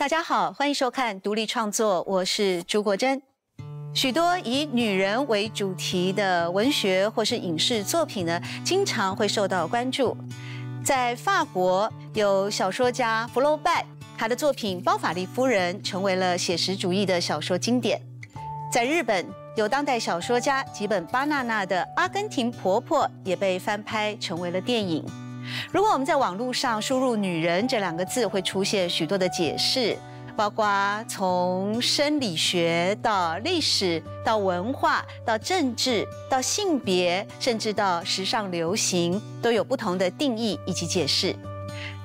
大家好，欢迎收看独立创作，我是朱国珍。许多以女人为主题的文学或是影视作品呢，经常会受到关注。在法国，有小说家福楼拜，他的作品《包法利夫人》成为了写实主义的小说经典。在日本，有当代小说家吉本巴娜娜的《阿根廷婆婆》也被翻拍成为了电影。如果我们在网络上输入“女人”这两个字，会出现许多的解释，包括从生理学到历史，到文化，到政治，到性别，甚至到时尚流行，都有不同的定义以及解释。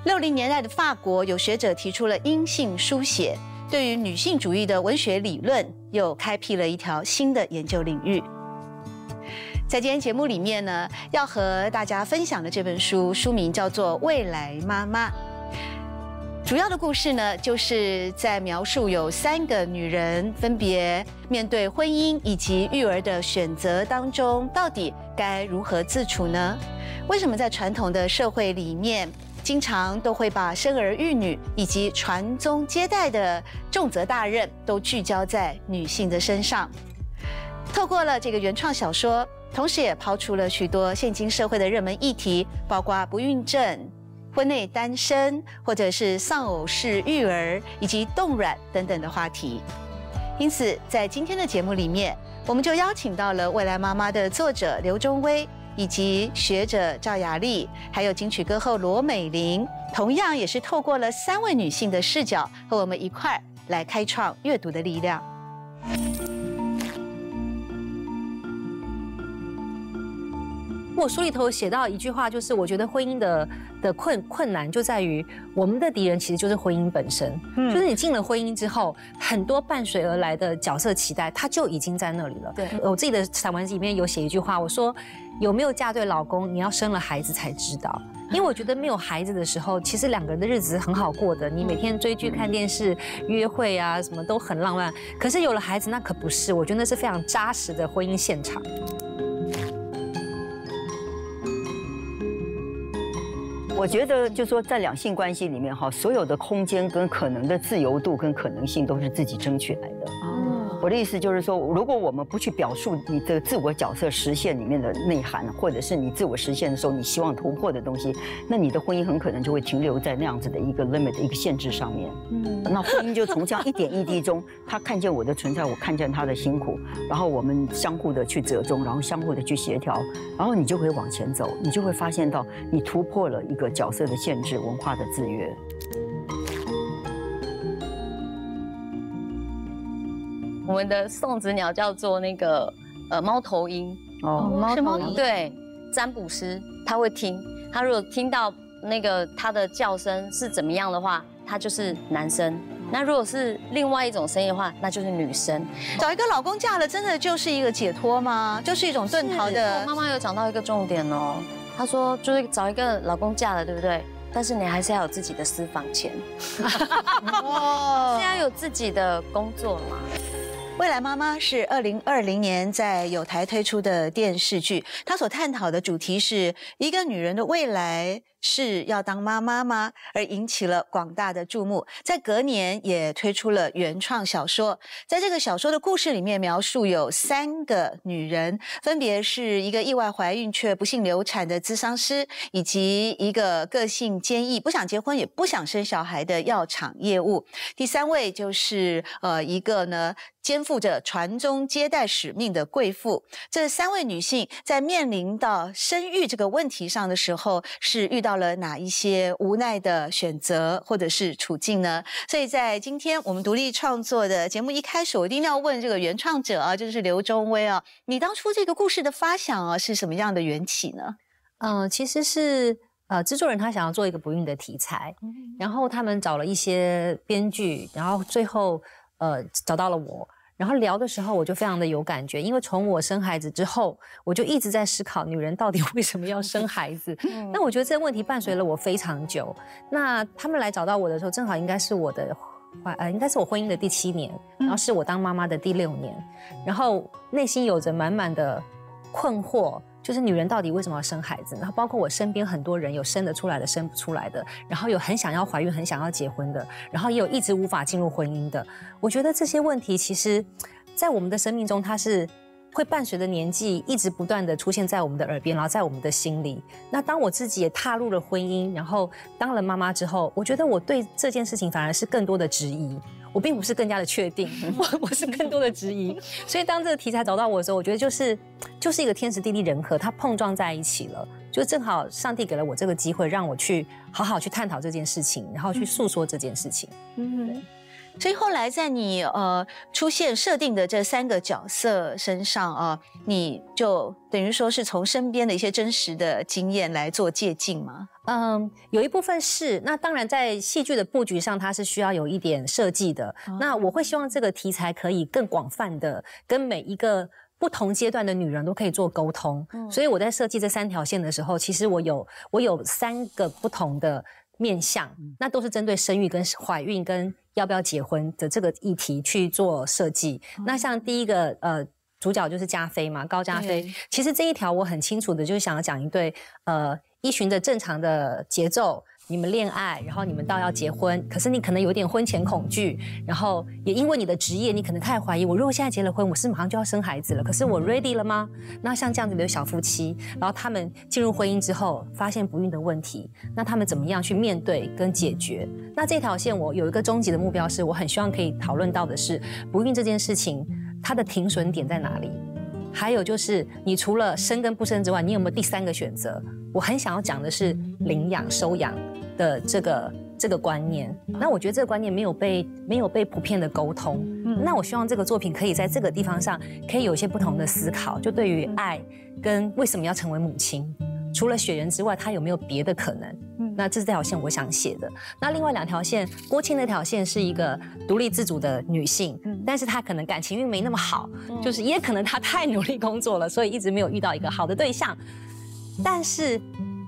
六零年代的法国，有学者提出了阴性书写，对于女性主义的文学理论，又开辟了一条新的研究领域。在今天节目里面呢，要和大家分享的这本书书名叫做《未来妈妈》。主要的故事呢，就是在描述有三个女人分别面对婚姻以及育儿的选择当中，到底该如何自处呢？为什么在传统的社会里面，经常都会把生儿育女以及传宗接代的重责大任都聚焦在女性的身上？透过了这个原创小说。同时也抛出了许多现今社会的热门议题，包括不孕症、婚内单身，或者是丧偶式育儿以及冻卵等等的话题。因此，在今天的节目里面，我们就邀请到了《未来妈妈》的作者刘忠威，以及学者赵雅丽，还有金曲歌后罗美玲，同样也是透过了三位女性的视角，和我们一块儿来开创阅读的力量。我书里头写到一句话，就是我觉得婚姻的的困困难就在于我们的敌人其实就是婚姻本身，就是你进了婚姻之后，很多伴随而来的角色期待，它就已经在那里了。对我自己的散文里面有写一句话，我说有没有嫁对老公，你要生了孩子才知道。因为我觉得没有孩子的时候，其实两个人的日子很好过的，你每天追剧、看电视、约会啊，什么都很浪漫。可是有了孩子，那可不是，我觉得那是非常扎实的婚姻现场。我觉得，就说在两性关系里面哈，所有的空间跟可能的自由度跟可能性都是自己争取来的。我的意思就是说，如果我们不去表述你的自我角色实现里面的内涵，或者是你自我实现的时候你希望突破的东西，那你的婚姻很可能就会停留在那样子的一个 limit 一个限制上面。嗯，那婚姻就从这样一点一滴中，他看见我的存在，我看见他的辛苦，然后我们相互的去折中，然后相互的去协调，然后你就会往前走，你就会发现到你突破了一个。角色的限制，文化的制约。们的送子鸟叫做那个呃猫头鹰哦，猫头鹰对占卜师他会听，他如果听到那个他的叫声是怎么样的话，他就是男生；那如果是另外一种声音的话，那就是女生。找一个老公嫁了，真的就是一个解脱吗？就是一种遁逃的？妈妈有讲到一个重点哦。她说：“就是找一个老公嫁了，对不对？但是你还是要有自己的私房钱，是要有自己的工作嘛。”未来妈妈是二零二零年在有台推出的电视剧，它所探讨的主题是一个女人的未来是要当妈妈吗？而引起了广大的注目。在隔年也推出了原创小说，在这个小说的故事里面，描述有三个女人，分别是一个意外怀孕却不幸流产的咨商师，以及一个个性坚毅、不想结婚也不想生小孩的药厂业务。第三位就是呃一个呢。肩负着传宗接代使命的贵妇，这三位女性在面临到生育这个问题上的时候，是遇到了哪一些无奈的选择或者是处境呢？所以在今天我们独立创作的节目一开始，我一定要问这个原创者啊，就是刘忠威啊，你当初这个故事的发想啊，是什么样的缘起呢？嗯，其实是呃，制作人他想要做一个不孕的题材，然后他们找了一些编剧，然后最后呃找到了我。然后聊的时候，我就非常的有感觉，因为从我生孩子之后，我就一直在思考女人到底 为什么要生孩子。那我觉得这个问题伴随了我非常久。那他们来找到我的时候，正好应该是我的怀呃，应该是我婚姻的第七年，然后是我当妈妈的第六年，然后内心有着满满的困惑。就是女人到底为什么要生孩子？然后包括我身边很多人有生得出来的，生不出来的，然后有很想要怀孕、很想要结婚的，然后也有一直无法进入婚姻的。我觉得这些问题其实，在我们的生命中，它是会伴随着年纪一直不断的出现在我们的耳边，然后在我们的心里。那当我自己也踏入了婚姻，然后当了妈妈之后，我觉得我对这件事情反而是更多的质疑。我并不是更加的确定，我我是更多的质疑。所以当这个题材找到我的时候，我觉得就是就是一个天时地利人和，它碰撞在一起了，就正好上帝给了我这个机会，让我去好好去探讨这件事情，然后去诉说这件事情。嗯。所以后来在你呃出现设定的这三个角色身上啊，你就等于说是从身边的一些真实的经验来做借鉴吗？嗯，有一部分是。那当然在戏剧的布局上，它是需要有一点设计的。那我会希望这个题材可以更广泛的跟每一个不同阶段的女人都可以做沟通。所以我在设计这三条线的时候，其实我有我有三个不同的面向，那都是针对生育跟怀孕跟。要不要结婚的这个议题去做设计？那像第一个呃主角就是加菲嘛，高加菲。其实这一条我很清楚的，就是想要讲一对呃依循着正常的节奏。你们恋爱，然后你们到要结婚，可是你可能有点婚前恐惧，然后也因为你的职业，你可能开始怀疑：我如果现在结了婚，我是马上就要生孩子了，可是我 ready 了吗？那像这样子的小夫妻，然后他们进入婚姻之后，发现不孕的问题，那他们怎么样去面对跟解决？那这条线我有一个终极的目标，是我很希望可以讨论到的是不孕这件事情，它的停损点在哪里？还有就是，你除了生跟不生之外，你有没有第三个选择？我很想要讲的是领养、收养的这个这个观念。那我觉得这个观念没有被没有被普遍的沟通。那我希望这个作品可以在这个地方上可以有一些不同的思考，就对于爱跟为什么要成为母亲。除了血缘之外，他有没有别的可能？嗯，那这是这条线我想写的。那另外两条线，郭青那条线是一个独立自主的女性，嗯，但是她可能感情运没那么好，就是也可能她太努力工作了，所以一直没有遇到一个好的对象。但是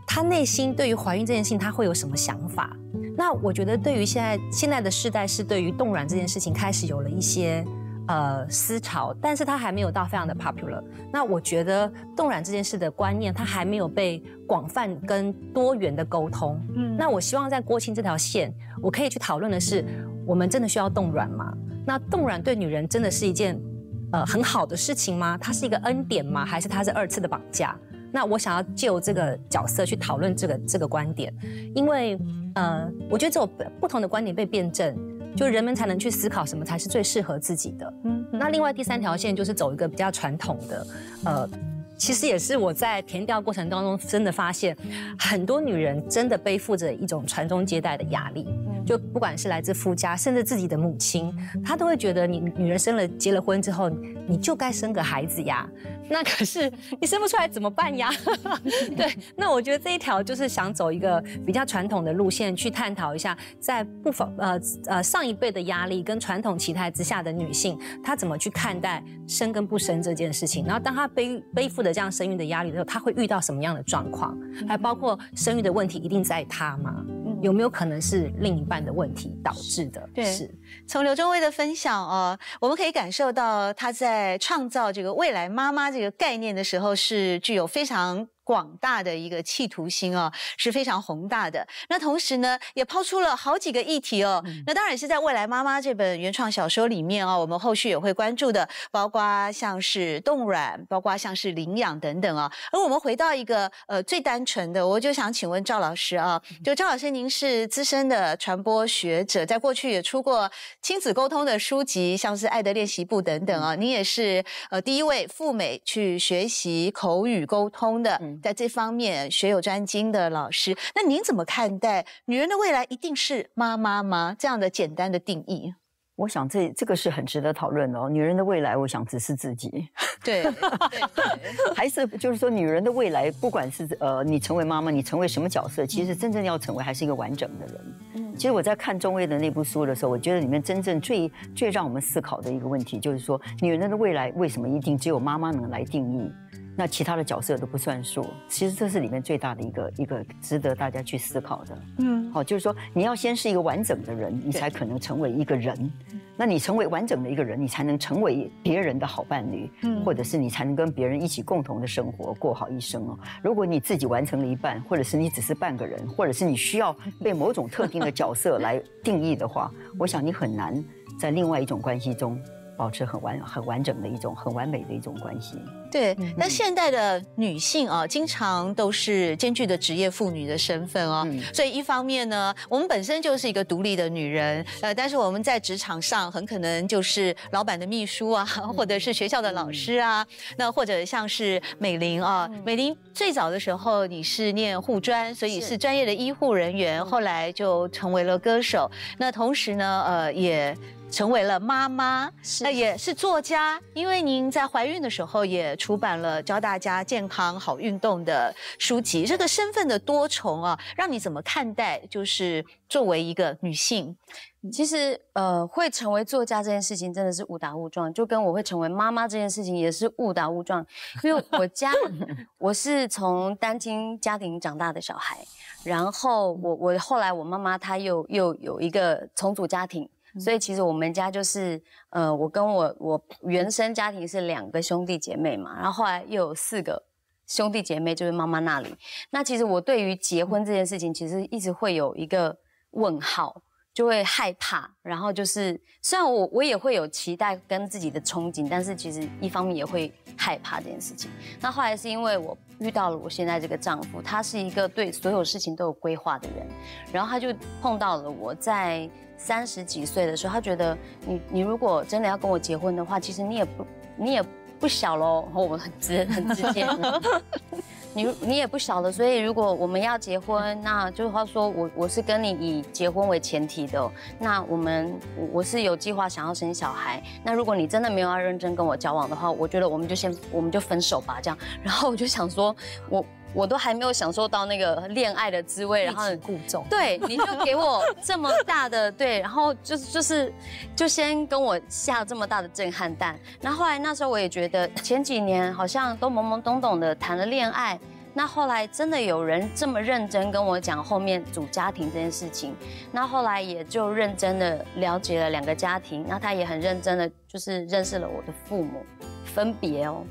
她内心对于怀孕这件事情，她会有什么想法？那我觉得对于现在现在的世代，是对于冻卵这件事情开始有了一些。呃，思潮，但是它还没有到非常的 popular。那我觉得冻卵这件事的观念，它还没有被广泛跟多元的沟通。嗯，那我希望在郭青这条线，我可以去讨论的是，我们真的需要冻卵吗？那冻卵对女人真的是一件呃很好的事情吗？它是一个恩典吗？还是它是二次的绑架？那我想要就这个角色去讨论这个这个观点，因为呃，我觉得只有不同的观点被辩证。就人们才能去思考什么才是最适合自己的。嗯，那另外第三条线就是走一个比较传统的，呃，其实也是我在填调过程当中真的发现，很多女人真的背负着一种传宗接代的压力。就不管是来自夫家，甚至自己的母亲，她都会觉得你女人生了结了婚之后，你就该生个孩子呀。那可是你生不出来怎么办呀？对，那我觉得这一条就是想走一个比较传统的路线，去探讨一下，在不否呃呃上一辈的压力跟传统期待之下的女性，她怎么去看待生跟不生这件事情？然后当她背背负的这样生育的压力的时候，她会遇到什么样的状况？还包括生育的问题一定在她吗？有没有可能是另一半的问题导致的？对，是从刘中威的分享哦，我们可以感受到他在创造这个未来妈妈这个概念的时候，是具有非常。广大的一个企图心哦，是非常宏大的。那同时呢，也抛出了好几个议题哦。那当然是在未来妈妈这本原创小说里面哦，我们后续也会关注的，包括像是冻卵，包括像是领养等等啊。而我们回到一个呃最单纯的，我就想请问赵老师啊，就赵老师，您是资深的传播学者，在过去也出过亲子沟通的书籍，像是《爱的练习簿》等等啊。您也是呃第一位赴美去学习口语沟通的。在这方面学有专精的老师，那您怎么看待女人的未来一定是妈妈吗？这样的简单的定义，我想这这个是很值得讨论的哦。女人的未来，我想只是自己，对，还是就是说，女人的未来，不管是呃你成为妈妈，你成为什么角色，其实真正要成为还是一个完整的人。嗯，其实我在看中卫的那部书的时候，我觉得里面真正最最让我们思考的一个问题，就是说，女人的未来为什么一定只有妈妈能来定义？那其他的角色都不算数，其实这是里面最大的一个一个值得大家去思考的。嗯，好，就是说你要先是一个完整的人，你才可能成为一个人。那你成为完整的一个人，你才能成为别人的好伴侣，或者是你才能跟别人一起共同的生活，过好一生哦。如果你自己完成了一半，或者是你只是半个人，或者是你需要被某种特定的角色来定义的话，我想你很难在另外一种关系中。保持很完很完整的一种很完美的一种关系。对，那现代的女性啊，经常都是兼具的职业妇女的身份哦。所以一方面呢，我们本身就是一个独立的女人，呃，但是我们在职场上很可能就是老板的秘书啊，或者是学校的老师啊。那或者像是美玲啊，美玲最早的时候你是念护专，所以是专业的医护人员，后来就成为了歌手。那同时呢，呃，也。成为了妈妈，那也是作家。因为您在怀孕的时候也出版了教大家健康好运动的书籍。这个身份的多重啊，让你怎么看待？就是作为一个女性，其实呃，会成为作家这件事情真的是误打误撞，就跟我会成为妈妈这件事情也是误打误撞。因为我家 我是从单亲家庭长大的小孩，然后我我后来我妈妈她又又有一个重组家庭。所以其实我们家就是，呃，我跟我我原生家庭是两个兄弟姐妹嘛，然后后来又有四个兄弟姐妹，就是妈妈那里。那其实我对于结婚这件事情，其实一直会有一个问号，就会害怕。然后就是，虽然我我也会有期待跟自己的憧憬，但是其实一方面也会害怕这件事情。那后来是因为我遇到了我现在这个丈夫，他是一个对所有事情都有规划的人，然后他就碰到了我在。三十几岁的时候，他觉得你你如果真的要跟我结婚的话，其实你也不你也不小喽。我很直很直接，你你也不小了，所以如果我们要结婚，那就是话说我我是跟你以结婚为前提的。那我们我是有计划想要生小孩。那如果你真的没有要认真跟我交往的话，我觉得我们就先我们就分手吧，这样。然后我就想说，我。我都还没有享受到那个恋爱的滋味，然后故重，对，你就给我这么大的对，然后就是就是，就先跟我下这么大的震撼弹。那后来那时候我也觉得前几年好像都懵懵懂懂的谈了恋爱，那后来真的有人这么认真跟我讲后面组家庭这件事情，那后来也就认真的了解了两个家庭，那他也很认真的就是认识了我的父母，分别哦，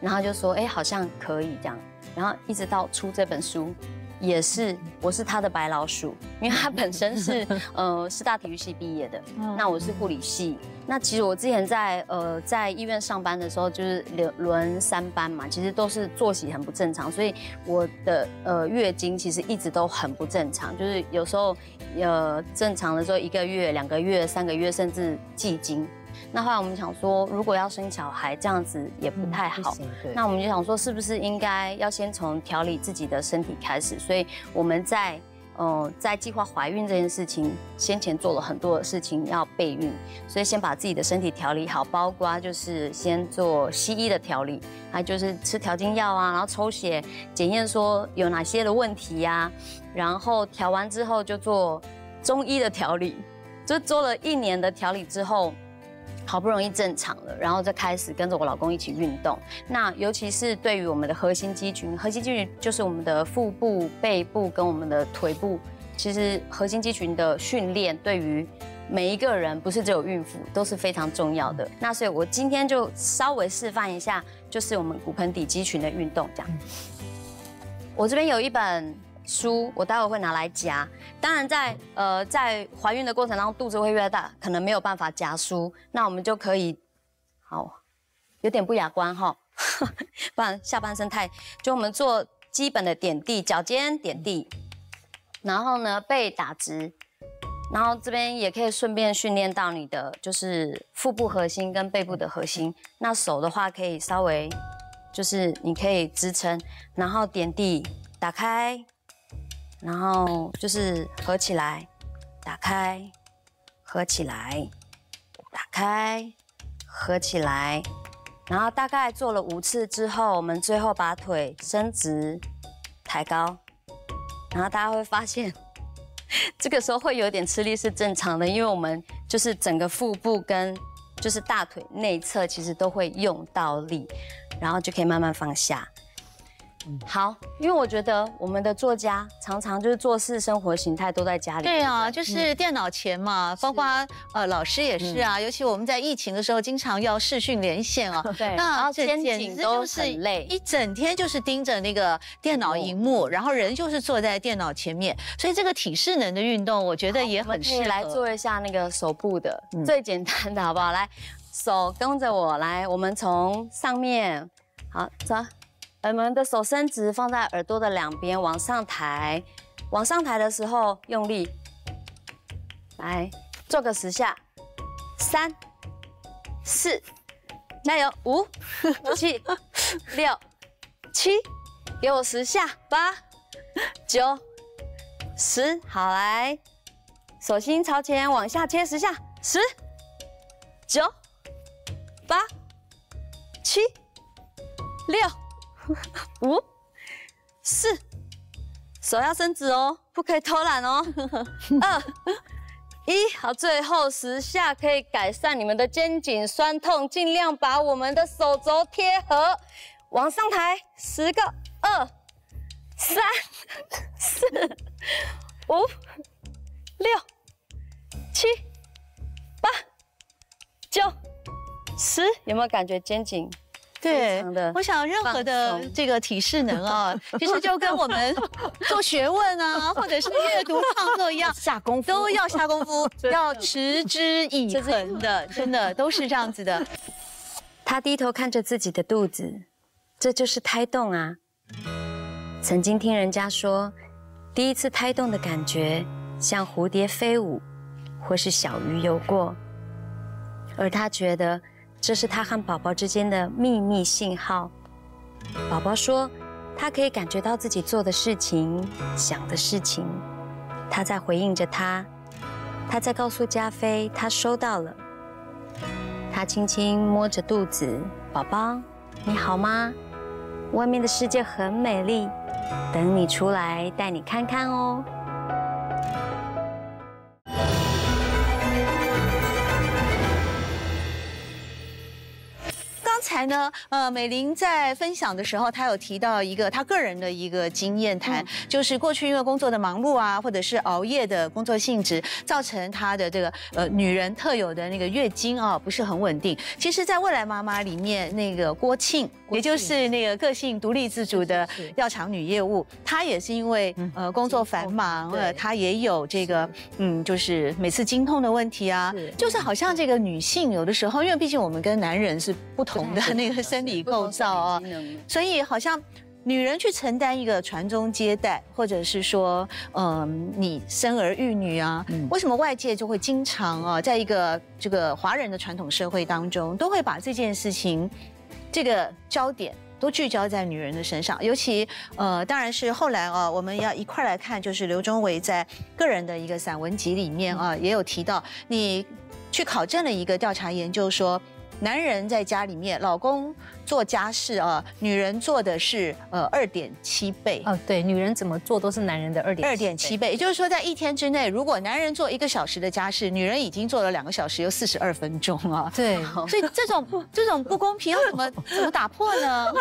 然后就说哎好像可以这样。然后一直到出这本书，也是我是他的白老鼠，因为他本身是 呃师大体育系毕业的，那我是护理系。那其实我之前在呃在医院上班的时候，就是轮轮三班嘛，其实都是作息很不正常，所以我的呃月经其实一直都很不正常，就是有时候呃正常的时候一个月、两个月、三个月，甚至季经。那后来我们想说，如果要生小孩，这样子也不太好。那我们就想说，是不是应该要先从调理自己的身体开始？所以我们在，呃，在计划怀孕这件事情先前做了很多的事情要备孕，所以先把自己的身体调理好，包括就是先做西医的调理，还就是吃调经药啊，然后抽血检验说有哪些的问题呀，然后调完之后就做中医的调理，就做了一年的调理之后。好不容易正常了，然后再开始跟着我老公一起运动。那尤其是对于我们的核心肌群，核心肌群就是我们的腹部、背部跟我们的腿部。其实核心肌群的训练对于每一个人，不是只有孕妇，都是非常重要的。那所以我今天就稍微示范一下，就是我们骨盆底肌群的运动。这样，我这边有一本。书我待会会拿来夹，当然在呃在怀孕的过程当中肚子会越大，可能没有办法夹书，那我们就可以，好，有点不雅观哈，不然下半身太，就我们做基本的点地，脚尖点地，然后呢背打直，然后这边也可以顺便训练到你的就是腹部核心跟背部的核心，那手的话可以稍微就是你可以支撑，然后点地打开。然后就是合起来，打开，合起来，打开，合起来。然后大概做了五次之后，我们最后把腿伸直，抬高。然后大家会发现，这个时候会有点吃力是正常的，因为我们就是整个腹部跟就是大腿内侧其实都会用到力，然后就可以慢慢放下。好，因为我觉得我们的作家常常就是做事生活形态都在家里。对啊，就是电脑前嘛，包括呃老师也是啊，尤其我们在疫情的时候，经常要视讯连线啊。对，然后肩颈都很累，一整天就是盯着那个电脑荧幕，然后人就是坐在电脑前面，所以这个体适能的运动，我觉得也很适合。来做一下那个手部的，最简单的好不好？来，手跟着我来，我们从上面，好走。我们的手伸直，放在耳朵的两边，往上抬。往上抬的时候用力，来做个十下。三、四，加油！五、七、六、七，给我十下。八、九、十，好来，手心朝前，往下切十下。十、九、八、七、六。五、四，手要伸直哦，不可以偷懒哦。二、一，好，最后十下可以改善你们的肩颈酸痛，尽量把我们的手肘贴合，往上抬，十个，二、三、四、五、六、七、八、九、十，有没有感觉肩颈？对，我想任何的这个体适能啊，其实就跟我们 做学问啊，或者是阅读创作一样，下功夫都要下功夫，要持之以恒的，真的都是这样子的。他低头看着自己的肚子，这就是胎动啊。曾经听人家说，第一次胎动的感觉像蝴蝶飞舞，或是小鱼游过，而他觉得。这是他和宝宝之间的秘密信号。宝宝说，他可以感觉到自己做的事情、想的事情。他在回应着他，他在告诉加菲，他收到了。他轻轻摸着肚子，宝宝，你好吗？外面的世界很美丽，等你出来带你看看哦。才呢，呃，美玲在分享的时候，她有提到一个她个人的一个经验谈，就是过去因为工作的忙碌啊，或者是熬夜的工作性质，造成她的这个呃女人特有的那个月经啊不是很稳定。其实，在未来妈妈里面，那个郭庆，也就是那个个性独立自主的药厂女业务，她也是因为呃工作繁忙，呃，她也有这个嗯，就是每次经痛的问题啊，就是好像这个女性有的时候，因为毕竟我们跟男人是不同。的那个生理构造啊，所以好像女人去承担一个传宗接代，或者是说，嗯，你生儿育女啊，为什么外界就会经常啊，在一个这个华人的传统社会当中，都会把这件事情这个焦点都聚焦在女人的身上？尤其呃，当然是后来啊，我们要一块来看，就是刘忠伟在个人的一个散文集里面啊，也有提到，你去考证了一个调查研究说。男人在家里面，老公做家事啊，女人做的是呃二点七倍。哦，对，女人怎么做都是男人的二点二点七倍。也就是说，在一天之内，如果男人做一个小时的家事，女人已经做了两个小时又四十二分钟啊。对，所以这种这种不公平要怎么 怎么打破呢？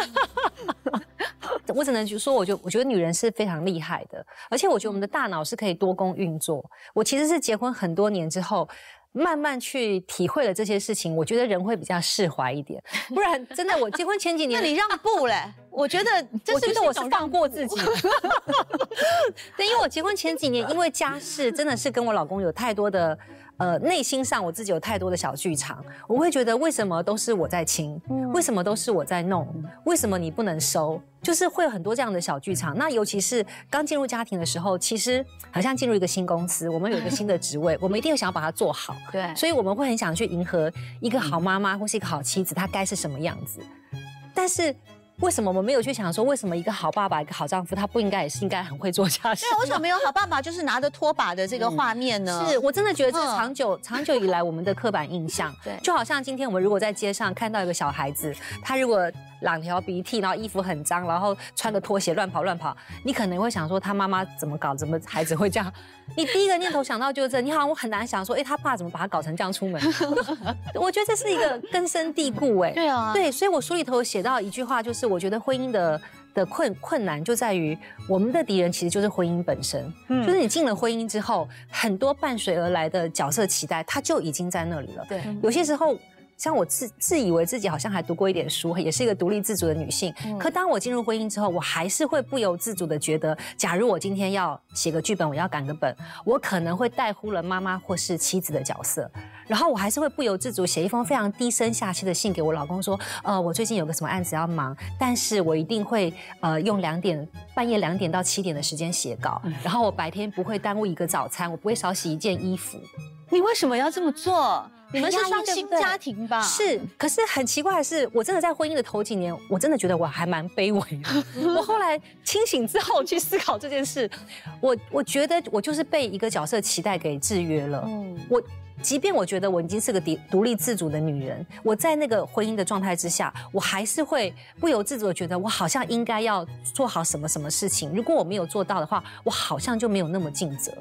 我只能就说，我就我觉得女人是非常厉害的，而且我觉得我们的大脑是可以多工运作。我其实是结婚很多年之后。慢慢去体会了这些事情，我觉得人会比较释怀一点。不然，真的，我结婚前几年，那你让步嘞？我觉得，我觉得我是放过自己。对，因为我结婚前几年，因为家事真的是跟我老公有太多的。呃，内心上我自己有太多的小剧场，我会觉得为什么都是我在清，为什么都是我在弄，为什么你不能收？就是会有很多这样的小剧场。那尤其是刚进入家庭的时候，其实好像进入一个新公司，我们有一个新的职位，我们一定会想要把它做好。对，所以我们会很想去迎合一个好妈妈或是一个好妻子，她该是什么样子。但是。为什么我们没有去想说，为什么一个好爸爸、一个好丈夫，他不应该也是应该很会做家事？对，为什么没有好爸爸就是拿着拖把的这个画面呢？是我真的觉得这是长久、长久以来我们的刻板印象。对，就好像今天我们如果在街上看到一个小孩子，他如果两条鼻涕，然后衣服很脏，然后穿个拖鞋乱跑乱跑，你可能会想说他妈妈怎么搞？怎么孩子会这样？你第一个念头想到就是这，你好像我很难想说，哎，他爸怎么把他搞成这样出门？我觉得这是一个根深蒂固，哎，对啊，对，所以我书里头写到一句话，就是我觉得婚姻的的困困难就在于，我们的敌人其实就是婚姻本身，就是你进了婚姻之后，很多伴随而来的角色期待，它就已经在那里了。对，有些时候。像我自自以为自己好像还读过一点书，也是一个独立自主的女性。可当我进入婚姻之后，我还是会不由自主的觉得，假如我今天要写个剧本，我要赶个本，我可能会带忽了妈妈或是妻子的角色，然后我还是会不由自主写一封非常低声下气的信给我老公说，呃，我最近有个什么案子要忙，但是我一定会呃用两点半夜两点到七点的时间写稿，然后我白天不会耽误一个早餐，我不会少洗一件衣服。你为什么要这么做？你们是双薪家庭吧？是，可是很奇怪的是，我真的在婚姻的头几年，我真的觉得我还蛮卑微的。我后来清醒之后去思考这件事，我我觉得我就是被一个角色期待给制约了。嗯，我即便我觉得我已经是个独独立自主的女人，我在那个婚姻的状态之下，我还是会不由自主的觉得我好像应该要做好什么什么事情。如果我没有做到的话，我好像就没有那么尽责。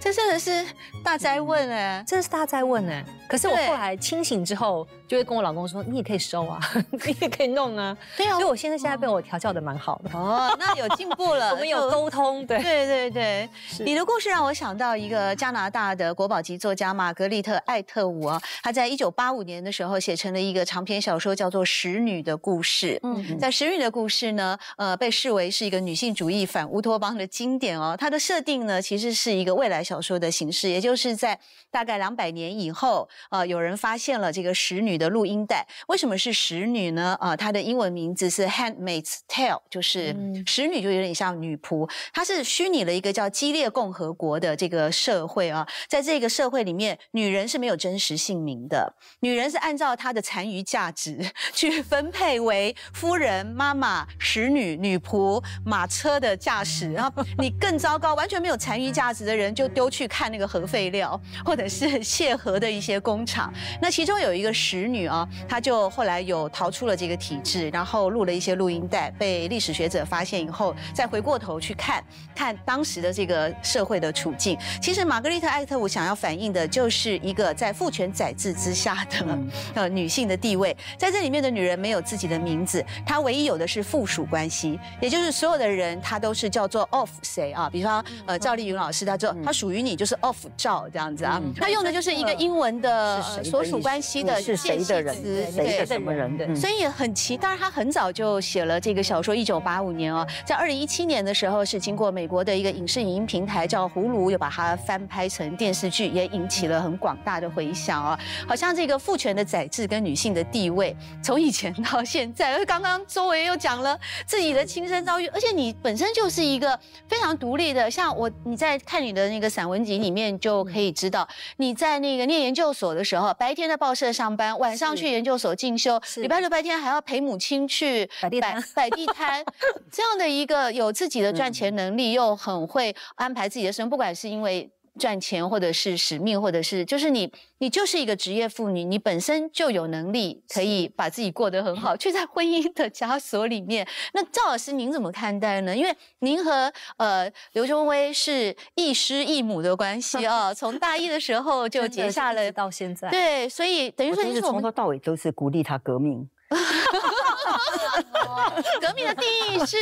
这真的是大灾问哎，真的是大灾问哎。可是我后来清醒之后。就会跟我老公说，你也可以收啊，你也可以弄啊。对啊，所以我现在现在被我调教的蛮好的。哦，那有进步了，我们有沟通。对对对对，你的故事让我想到一个加拿大的国宝级作家玛格丽特·艾特伍啊，她在一九八五年的时候写成了一个长篇小说，叫做《使女的故事》。嗯，在《使女的故事》呢，呃，被视为是一个女性主义反乌托邦的经典哦。它的设定呢，其实是一个未来小说的形式，也就是在大概两百年以后，呃，有人发现了这个使女的录音带。为什么是使女呢？啊，它的英文名字是 Handmaid's Tale，就是使女就有点像女仆。它是虚拟了一个叫激烈共和国的这个社会啊，在这个社会里面，女人是没有真实姓名的，女人是按照她的残余价值 去分配为夫人、妈妈、使女、女仆、马车的驾驶。然后你更糟糕，完全没有残余价值的人就丢去看那个核废料或者是卸核的一些工厂。那其中有一个使女啊，她。就后来有逃出了这个体制，然后录了一些录音带，被历史学者发现以后，再回过头去看看当时的这个社会的处境。其实玛格丽特·艾特伍想要反映的就是一个在父权宰制之下的 呃女性的地位，在这里面的女人没有自己的名字，她唯一有的是附属关系，也就是所有的人她都是叫做 of 谁啊？比方呃赵丽云老师，她说她属于你就是 off 照这样子啊，他用的就是一个英文的所属关系的是谁的人。谁的什么人？的，所以很奇。当然，他很早就写了这个小说，一九八五年哦，在二零一七年的时候，是经过美国的一个影视影音平台叫葫芦，又把它翻拍成电视剧，也引起了很广大的回响哦。好像这个父权的宰制跟女性的地位，从以前到现在，而刚刚 周围又讲了自己的亲身遭遇，而且你本身就是一个非常独立的，像我你在看你的那个散文集里面就可以知道，你在那个念研究所的时候，白天在报社上班，晚上去研究所。进修，礼拜六白天还要陪母亲去摆地摊，摆地摊，这样的一个有自己的赚钱能力，又很会安排自己的生活，不管是因为。赚钱，或者是使命，或者是就是你，你就是一个职业妇女，你本身就有能力可以把自己过得很好，却在婚姻的枷锁里面。那赵老师您怎么看待呢？因为您和呃刘忠威是异师异母的关系啊，从大一的时候就结下了到现在。对，所以等于说您是从头到尾都是鼓励他革命。革命的定义是，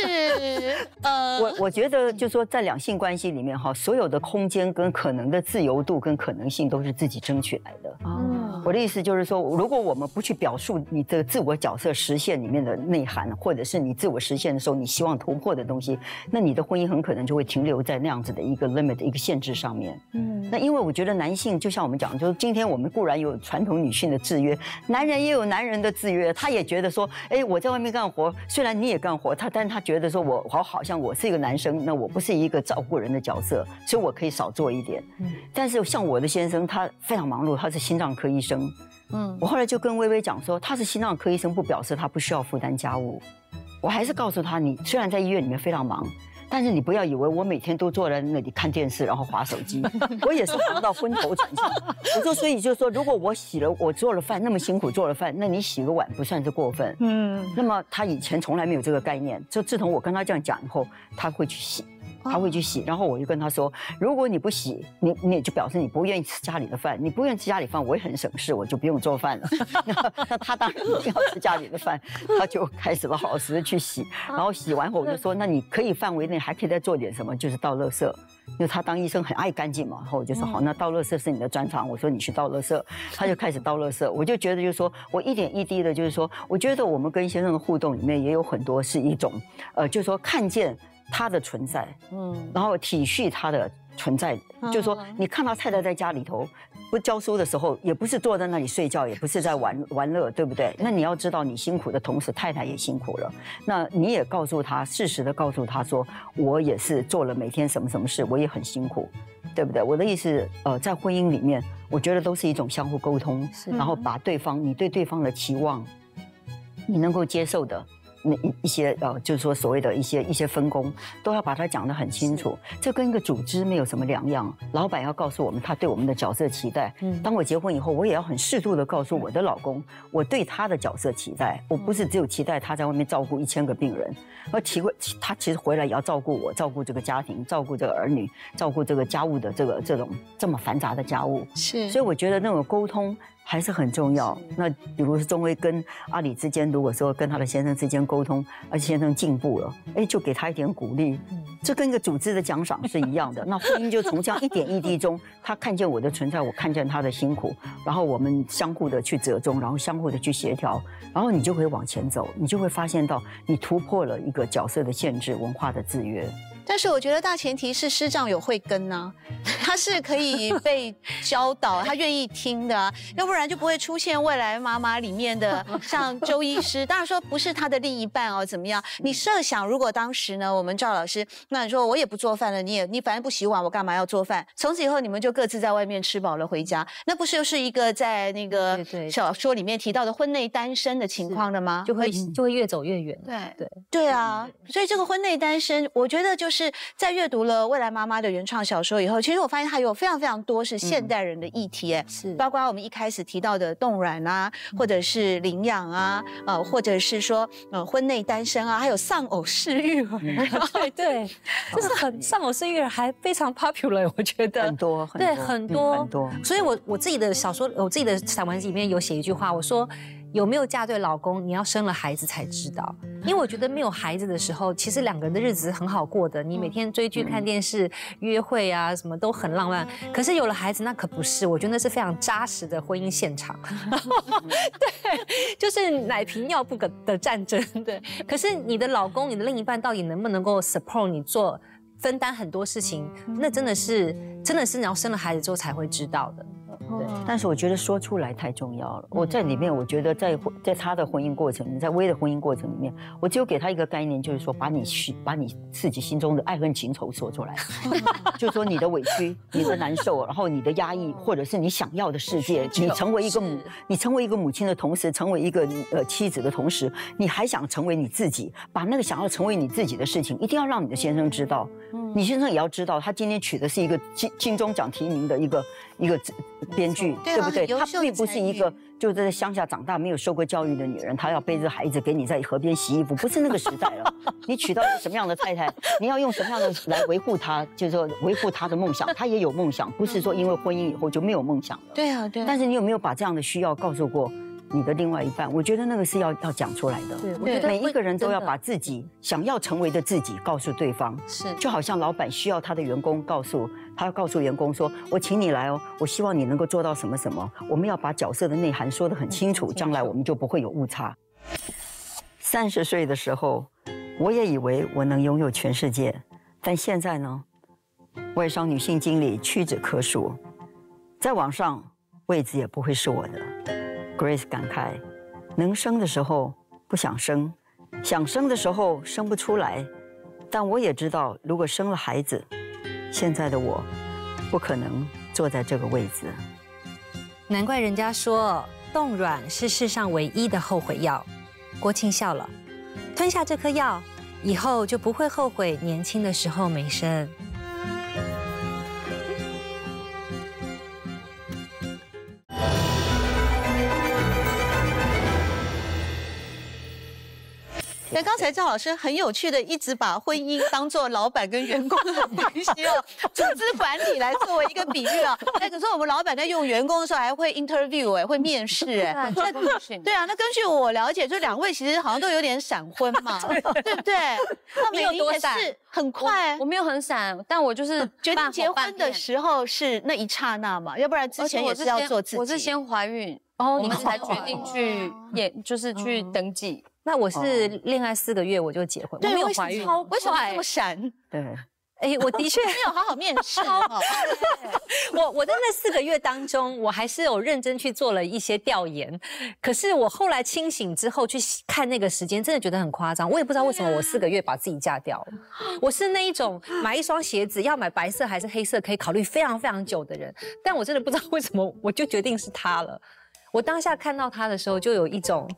呃，我我觉得就是说，在两性关系里面哈，所有的空间跟可能的自由度跟可能性都是自己争取来的。哦，我的意思就是说，如果我们不去表述你的自我角色实现里面的内涵，或者是你自我实现的时候你希望突破的东西，那你的婚姻很可能就会停留在那样子的一个 limit 一个限制上面。嗯，那因为我觉得男性就像我们讲，就是今天我们固然有传统女性的制约，男人也有男人的制约，他也。觉得说，哎，我在外面干活，虽然你也干活，他，但他觉得说，我好好像我是一个男生，那我不是一个照顾人的角色，所以我可以少做一点。嗯，但是像我的先生，他非常忙碌，他是心脏科医生。嗯，我后来就跟微微讲说，他是心脏科医生，不表示他不需要负担家务。我还是告诉他，你虽然在医院里面非常忙。但是你不要以为我每天都坐在那里看电视，然后划手机，我也是忙到昏头转向。我说，所以就是说，如果我洗了，我做了饭那么辛苦做了饭，那你洗个碗不算是过分。嗯。那么他以前从来没有这个概念，就自从我跟他这样讲以后，他会去洗。他会去洗。然后我就跟他说，如果你不洗，你你也就表示你不愿意吃家里的饭，你不愿意吃家里饭，我也很省事，我就不用做饭了。那他当然一定要吃家里的饭，他就开始了好时的去洗。然后洗完后我就说，那你可以范围内还可以再做点什么，就是倒垃圾。因为他当医生很爱干净嘛，然后我就说好，那倒垃圾是你的专长。我说你去倒垃圾，他就开始倒垃圾。我就觉得就是说我一点一滴的，就是说，我觉得我们跟先生的互动里面也有很多是一种，呃，就是说看见他的存在，嗯，然后体恤他的。存在，就是说，你看到太太在家里头不教书的时候，也不是坐在那里睡觉，也不是在玩玩乐，对不对？那你要知道，你辛苦的同时，太太也辛苦了。那你也告诉他，适时的告诉他说，我也是做了每天什么什么事，我也很辛苦，对不对？我的意思，呃，在婚姻里面，我觉得都是一种相互沟通，然后把对方你对对方的期望，你能够接受的。那一一些呃，就是说所谓的一些一些分工，都要把它讲得很清楚。这跟一个组织没有什么两样。老板要告诉我们他对我们的角色期待。嗯，当我结婚以后，我也要很适度的告诉我的老公，我对他的角色期待。我不是只有期待他在外面照顾一千个病人，而提过他其实回来也要照顾我，照顾这个家庭，照顾这个儿女，照顾这个家务的这个这种这么繁杂的家务。是，所以我觉得那种沟通。还是很重要。那比如是钟威跟阿里之间，如果说跟他的先生之间沟通，而且先生进步了，哎，就给他一点鼓励。这跟一个组织的奖赏是一样的。那婚姻就从这样一点一滴中，他看见我的存在，我看见他的辛苦，然后我们相互的去折中，然后相互的去协调，然后你就会往前走，你就会发现到你突破了一个角色的限制，文化的制约。但是我觉得大前提是师长有慧根呢，他是可以 被教导，他愿意听的，啊要不然就不会出现未来妈妈里面的 像周医师。当然说不是他的另一半哦，怎么样？你设想如果当时呢，我们赵老师，那你说我也不做饭了，你也你反正不洗碗，我干嘛要做饭？从此以后你们就各自在外面吃饱了回家，那不是又是一个在那个小说里面提到的婚内单身的情况了吗？就会就会越走越远。对对对啊，所以这个婚内单身，我觉得就是。是在阅读了未来妈妈的原创小说以后，其实我发现它有非常非常多是现代人的议题，哎，是。包括我们一开始提到的冻卵啊，或者是领养啊，呃，或者是说呃婚内单身啊，还有丧偶式育儿，对对，就是很丧偶式育儿还非常 popular，我觉得很多，对很多很多，所以我我自己的小说，我自己的散文里面有写一句话，我说。有没有嫁对老公？你要生了孩子才知道。因为我觉得没有孩子的时候，其实两个人的日子很好过的。你每天追剧、看电视、约会啊，什么都很浪漫。可是有了孩子，那可不是。我觉得那是非常扎实的婚姻现场。对，就是奶瓶尿布的战争。对。可是你的老公、你的另一半到底能不能够 support 你做分担很多事情？那真的是，真的是你要生了孩子之后才会知道的。对，但是我觉得说出来太重要了。我在里面，我觉得在在他的婚姻过程，在薇的婚姻过程里面，我只有给他一个概念，就是说把你心，把你自己心中的爱恨情仇说出来，就是说你的委屈、你的难受，然后你的压抑，或者是你想要的世界。你成为一个母，你成为一个母亲的同时，成为一个呃妻子的同时，你还想成为你自己，把那个想要成为你自己的事情，一定要让你的先生知道。你先生也要知道，他今天娶的是一个金金钟奖提名的一个一个。编剧对不对？她并不是一个就在乡下长大没有受过教育的女人，她要背着孩子给你在河边洗衣服，不是那个时代了。你娶到什么样的太太，你要用什么样的来维护她，就是说维护她的梦想。她也有梦想，不是说因为婚姻以后就没有梦想了。对啊，对。但是你有没有把这样的需要告诉过？你的另外一半，我觉得那个是要要讲出来的。对，我觉得每一个人都要把自己想要成为的自己告诉对方。是，就好像老板需要他的员工告诉他，要告诉员工说：“我请你来哦，我希望你能够做到什么什么。”我们要把角色的内涵说得很清楚，将来我们就不会有误差。三十岁的时候，我也以为我能拥有全世界，但现在呢，外商女性经理屈指可数，在网上位置也不会是我的。Grace 感慨：“能生的时候不想生，想生的时候生不出来。但我也知道，如果生了孩子，现在的我不可能坐在这个位置。难怪人家说冻卵是世上唯一的后悔药。”郭庆笑了，吞下这颗药，以后就不会后悔年轻的时候没生。但刚才赵老师很有趣的，一直把婚姻当做老板跟员工的关系哦，组织管理来作为一个比喻啊。那可是我们老板在用员工的时候还会 interview 哎，会面试哎。那对啊，那根据我了解，就两位其实好像都有点闪婚嘛，对不对？你有多闪？很快，我没有很闪，但我就是 决定结婚的时候是那一刹那嘛，要不然之前也是要做自己。我是先怀孕。哦，我们才决定去，也就是去登记。那我是恋爱四个月我就结婚，我没有怀孕，为什么这么闪？对，哎，我的确没有好好面试。我我在那四个月当中，我还是有认真去做了一些调研。可是我后来清醒之后去看那个时间，真的觉得很夸张。我也不知道为什么我四个月把自己嫁掉了。我是那一种买一双鞋子要买白色还是黑色可以考虑非常非常久的人，但我真的不知道为什么我就决定是他了。我当下看到他的时候，就有一种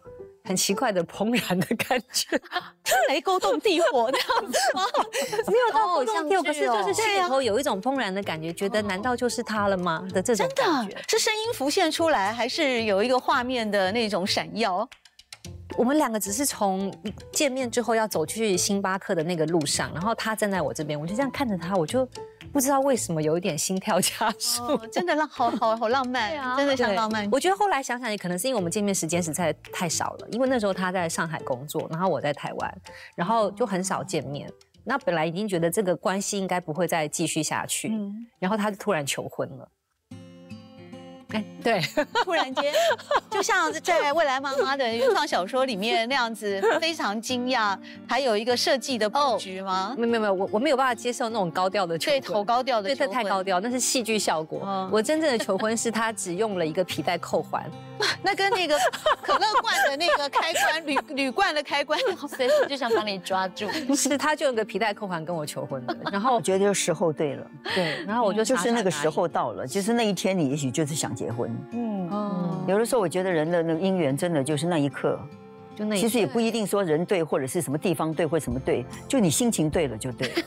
很奇怪的怦然的感觉，雷勾动地火那样子吗？没有到偶像剧可是就是心里头有一种怦然的感觉，觉得难道就是他了吗？的这种感觉，是声音浮现出来，还是有一个画面的那种闪耀？我们两个只是从见面之后要走去星巴克的那个路上，然后他站在我这边，我就这样看着他，我就。不知道为什么有一点心跳加速，真的浪好好好浪漫，啊真的像浪漫。我觉得后来想想，也可能是因为我们见面时间实在太少了，因为那时候他在上海工作，然后我在台湾，然后就很少见面。那本来已经觉得这个关系应该不会再继续下去，然后他就突然求婚了。哎，对，突然间，就像在未来妈妈的原创小说里面那样子，非常惊讶，还有一个设计的布局吗？没有没有没有，我我没有办法接受那种高调的求婚，对，头高调的，对，这太高调，那是戏剧效果。我真正的求婚是他只用了一个皮带扣环。那跟那个可乐罐的那个开关铝铝罐的开关，随时就想把你抓住。是，他就用个皮带扣环跟我求婚的。然后我觉得就时候对了，对，然后我就就是那个时候到了，就是那一天你也许就是想结婚。嗯哦，有的时候我觉得人的那个姻缘真的就是那一刻，就那其实也不一定说人对或者是什么地方对或什么对，就你心情对了就对。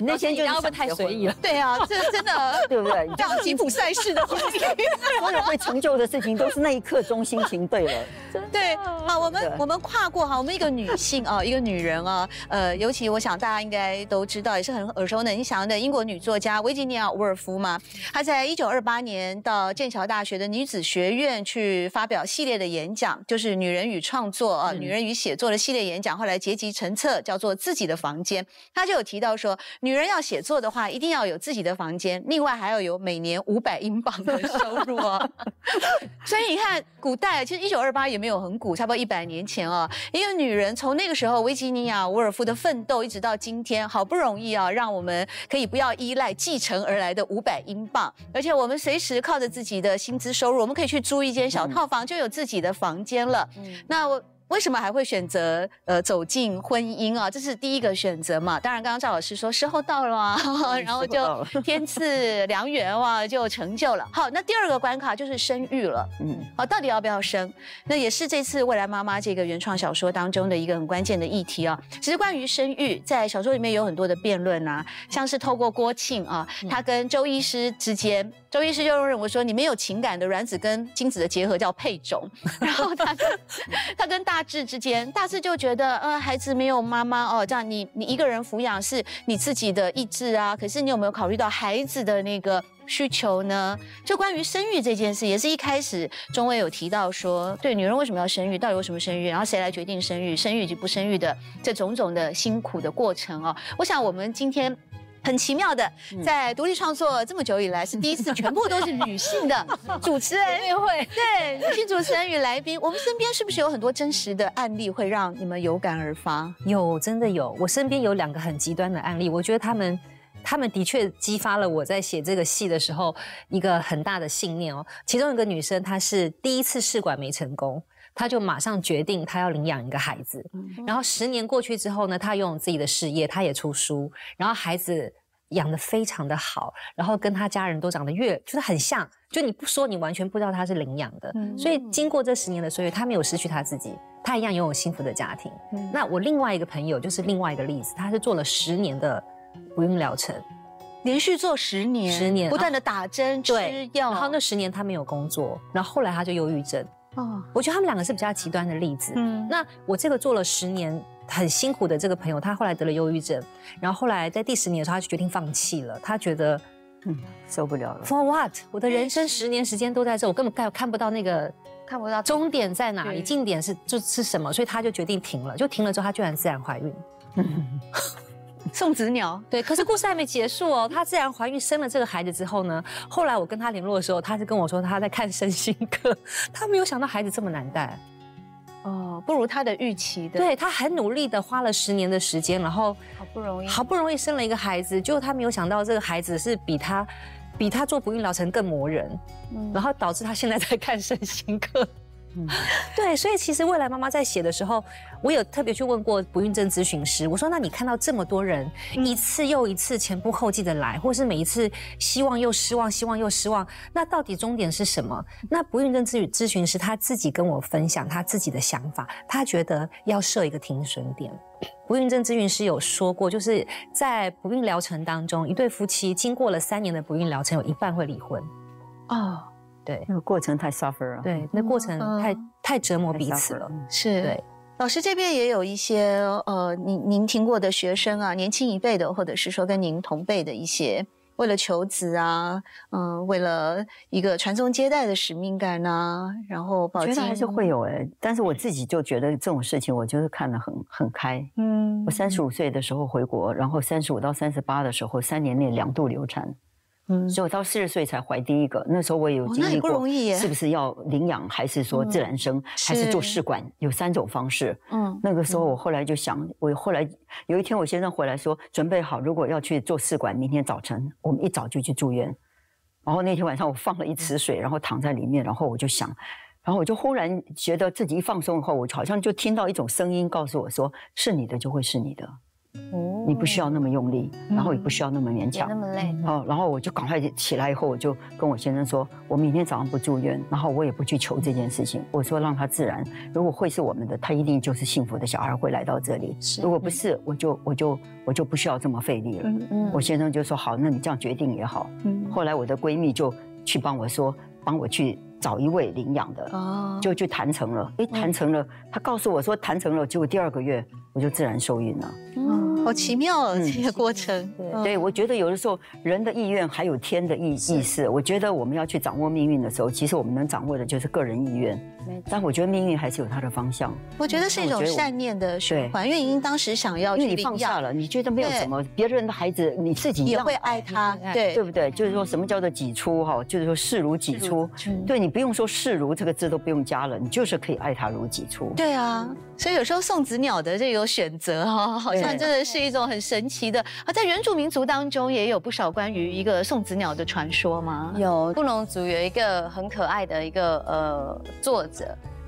你 那天就要不会太随意了？对啊，这真的 对不对？这样吉普赛事的婚姻，所有会成就的事情都是那一刻中心情对了。对，啊，我们我们跨过哈，我们一个女性啊，一个女人啊，呃，尤其我想大家应该都知道，也是很耳熟能详的英国女作家维吉尼亚·伍尔夫嘛。她在一九二八年到剑桥大学的女子学院去发表系列的演讲，就是《女人与创作》啊，《女人与写作》的系列演讲，后来结集成册，叫做《自己的房间》。她就有提到说。女人要写作的话，一定要有自己的房间，另外还要有每年五百英镑的收入哦。所以你看，古代其实一九二八也没有很古，差不多一百年前哦。一个女人从那个时候维吉尼亚·伍尔夫的奋斗，一直到今天，好不容易啊，让我们可以不要依赖继承而来的五百英镑，而且我们随时靠着自己的薪资收入，我们可以去租一间小套房，就有自己的房间了。那我。为什么还会选择呃走进婚姻啊？这是第一个选择嘛。当然，刚刚赵老师说时候到了啊，然后就天赐良缘哇，就成就了。好，那第二个关卡就是生育了。嗯，好，到底要不要生？那也是这次未来妈妈这个原创小说当中的一个很关键的议题啊。其实关于生育，在小说里面有很多的辩论啊，像是透过郭庆啊，他跟周医师之间。周医师就认为说，你没有情感的卵子跟精子的结合叫配种，然后他他跟大志之间，大志就觉得，呃，孩子没有妈妈哦，这样你你一个人抚养是你自己的意志啊，可是你有没有考虑到孩子的那个需求呢？就关于生育这件事，也是一开始中尉有提到说，对女人为什么要生育，到底为什么生育，然后谁来决定生育，生育以及不生育的这种种的辛苦的过程哦，我想我们今天。很奇妙的，在独立创作这么久以来，是 第一次全部都是女性的 主持人会，对女性主持人与来宾。我们身边是不是有很多真实的案例会让你们有感而发？有，真的有。我身边有两个很极端的案例，我觉得他们，他们的确激发了我在写这个戏的时候一个很大的信念哦。其中一个女生，她是第一次试管没成功，她就马上决定他要领养一个孩子。然后十年过去之后呢，他拥有自己的事业，他也出书，然后孩子。养的非常的好，然后跟他家人都长得越就是很像，就你不说你完全不知道他是领养的。所以经过这十年的岁月，他没有失去他自己，他一样拥有幸福的家庭。那我另外一个朋友就是另外一个例子，他是做了十年的不孕疗程，连续做十年，十年不断的打针吃药，然后那十年他没有工作，然后后来他就忧郁症。哦，我觉得他们两个是比较极端的例子。嗯，那我这个做了十年很辛苦的这个朋友，他后来得了忧郁症，然后后来在第十年的时候，他就决定放弃了。他觉得，嗯，受不了了。For what？我的人生十年时间都在这，我根本看看不到那个看不到终点在哪里，近点是就是什么，所以他就决定停了。就停了之后，他居然自然怀孕。送子鸟，对，可是故事还没结束哦。她自然怀孕生了这个孩子之后呢，后来我跟她联络的时候，她是跟我说她在看身心课，她没有想到孩子这么难带，哦，不如她的预期的。对她很努力的花了十年的时间，然后好不容易，好不容易生了一个孩子，结果她没有想到这个孩子是比她比她做不孕疗程更磨人，然后导致她现在在看身心课。对，所以其实未来妈妈在写的时候，我有特别去问过不孕症咨询师，我说：那你看到这么多人一次又一次前仆后继的来，或是每一次希望又失望，希望又失望，那到底终点是什么？那不孕症咨咨询师他自己跟我分享他自己的想法，他觉得要设一个停损点。不孕症咨询师有说过，就是在不孕疗程当中，一对夫妻经过了三年的不孕疗程，有一半会离婚。哦。对，那个过程太 suffer 了。对，那过程太太折磨彼此了。是，对。老师这边也有一些呃，您您听过的学生啊，年轻一辈的，或者是说跟您同辈的一些，为了求子啊，嗯，为了一个传宗接代的使命感啊，然后保觉得还是会有哎，但是我自己就觉得这种事情，我就是看得很很开。嗯，我三十五岁的时候回国，然后三十五到三十八的时候，三年内两度流产。嗯，所以我到四十岁才怀第一个，那时候我也有经历过，是不是要领养，还是说自然生，还是做试管，有三种方式。嗯，那个时候我后来就想，我后来有一天我先生回来说，准备好如果要去做试管，明天早晨我们一早就去住院。然后那天晚上我放了一池水，然后躺在里面，然后我就想，然后我就忽然觉得自己一放松以后，我好像就听到一种声音告诉我说，是你的就会是你的。哦，你不需要那么用力，然后也不需要那么勉强，那么累。哦，然后我就赶快起来以后，我就跟我先生说，我明天早上不住院，然后我也不去求这件事情。我说让他自然，如果会是我们的，他一定就是幸福的小孩会来到这里。如果不是，我就我就我就不需要这么费力了。嗯我先生就说好，那你这样决定也好。嗯。后来我的闺蜜就去帮我说，帮我去找一位领养的。哦。就去谈成了，哎，谈成了。他告诉我说谈成了，结果第二个月我就自然受孕了。嗯。好奇妙哦，这个过程。对，我觉得有的时候人的意愿还有天的意意识。我觉得我们要去掌握命运的时候，其实我们能掌握的就是个人意愿。但我觉得命运还是有它的方向。我觉得是一种善念的循环。因为您当时想要，因为你放下了，你觉得没有什么别人的孩子，你自己也会爱他，对对不对？就是说什么叫做己出哈？就是说视如己出。对你不用说视如这个字都不用加了，你就是可以爱他如己出。对啊，所以有时候送子鸟的这有选择哈，好像真的是。是一种很神奇的啊，在原住民族当中也有不少关于一个送子鸟的传说吗？有布农族有一个很可爱的一个呃作者，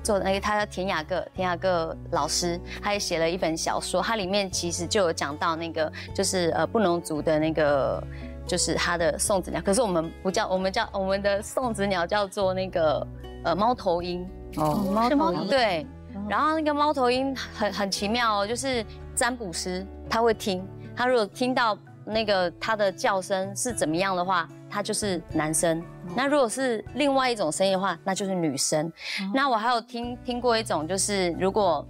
做那个他叫田雅各，田雅各老师，他也写了一本小说，它里面其实就有讲到那个就是呃布农族的那个就是他的送子鸟，可是我们不叫我们叫我们的送子鸟叫做那个呃猫头鹰哦，猫头鹰对，然后那个猫头鹰很很奇妙哦，就是占卜师。他会听，他如果听到那个他的叫声是怎么样的话，他就是男生；那如果是另外一种声音的话，那就是女生。那我还有听听过一种，就是如果